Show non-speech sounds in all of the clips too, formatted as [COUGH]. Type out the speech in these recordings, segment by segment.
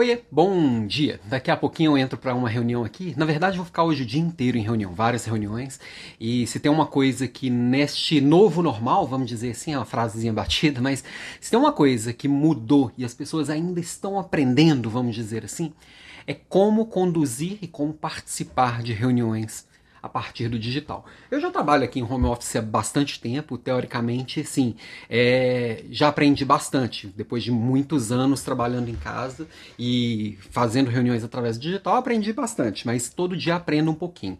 Oiê, bom dia. Daqui a pouquinho eu entro para uma reunião aqui. Na verdade, vou ficar hoje o dia inteiro em reunião, várias reuniões. E se tem uma coisa que neste novo normal, vamos dizer assim, é uma frasezinha batida, mas se tem uma coisa que mudou e as pessoas ainda estão aprendendo, vamos dizer assim, é como conduzir e como participar de reuniões a partir do digital. Eu já trabalho aqui em home office há bastante tempo, teoricamente, sim, é, já aprendi bastante. Depois de muitos anos trabalhando em casa e fazendo reuniões através do digital, aprendi bastante, mas todo dia aprendo um pouquinho.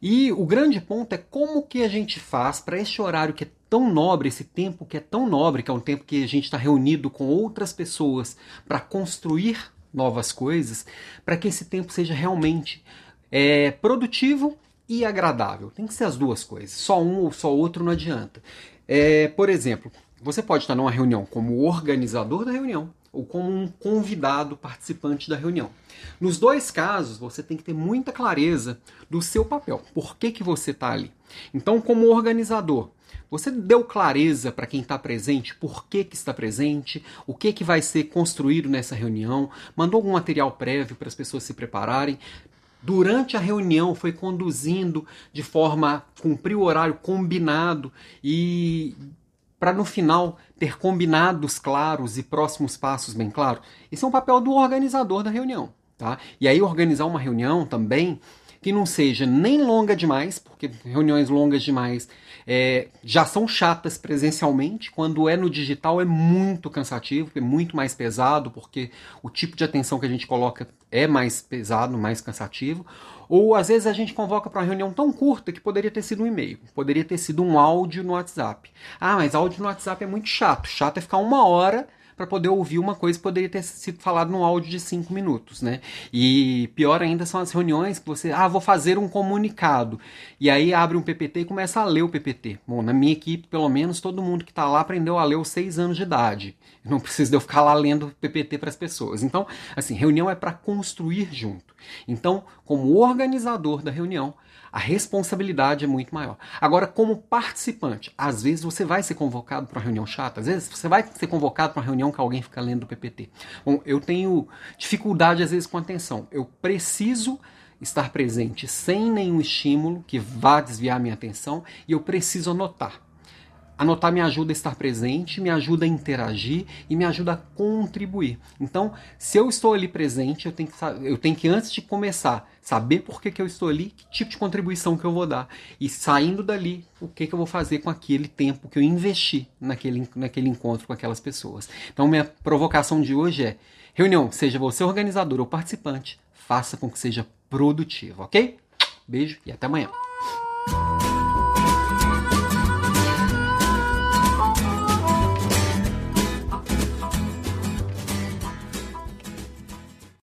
E o grande ponto é como que a gente faz para esse horário que é tão nobre, esse tempo que é tão nobre, que é um tempo que a gente está reunido com outras pessoas para construir novas coisas, para que esse tempo seja realmente é, produtivo e agradável. Tem que ser as duas coisas. Só um ou só outro não adianta. É, por exemplo, você pode estar numa reunião como organizador da reunião ou como um convidado participante da reunião. Nos dois casos, você tem que ter muita clareza do seu papel. Por que, que você está ali? Então, como organizador, você deu clareza para quem está presente, por que, que está presente, o que, que vai ser construído nessa reunião, mandou algum material prévio para as pessoas se prepararem durante a reunião foi conduzindo de forma a cumprir o horário combinado e para no final ter combinados claros e próximos passos bem claros. Esse é um papel do organizador da reunião, tá? E aí organizar uma reunião também que não seja nem longa demais, porque reuniões longas demais é, já são chatas presencialmente, quando é no digital é muito cansativo, é muito mais pesado, porque o tipo de atenção que a gente coloca é mais pesado, mais cansativo. Ou às vezes a gente convoca para uma reunião tão curta que poderia ter sido um e-mail, poderia ter sido um áudio no WhatsApp. Ah, mas áudio no WhatsApp é muito chato. Chato é ficar uma hora para poder ouvir uma coisa que poderia ter sido falado num áudio de cinco minutos, né? E pior ainda são as reuniões que você, ah, vou fazer um comunicado. E aí abre um PPT e começa a ler o PPT. Bom, na minha equipe, pelo menos, todo mundo que está lá aprendeu a ler aos seis anos de idade. Não [LAUGHS] precisa de eu ficar lá lendo PPT para as pessoas. Então, assim, reunião é para construir junto. Então, como organizador da reunião, a responsabilidade é muito maior. Agora, como participante, às vezes você vai ser convocado para uma reunião chata, às vezes você vai ser convocado para uma reunião que alguém fica lendo o PPT. Bom, eu tenho dificuldade às vezes com atenção. Eu preciso estar presente sem nenhum estímulo que vá desviar minha atenção e eu preciso anotar. Anotar me ajuda a estar presente, me ajuda a interagir e me ajuda a contribuir. Então, se eu estou ali presente, eu tenho que, eu tenho que antes de começar, saber por que, que eu estou ali, que tipo de contribuição que eu vou dar. E saindo dali, o que, que eu vou fazer com aquele tempo que eu investi naquele, naquele encontro com aquelas pessoas. Então, minha provocação de hoje é: reunião, seja você organizador ou participante, faça com que seja produtivo, ok? Beijo e até amanhã.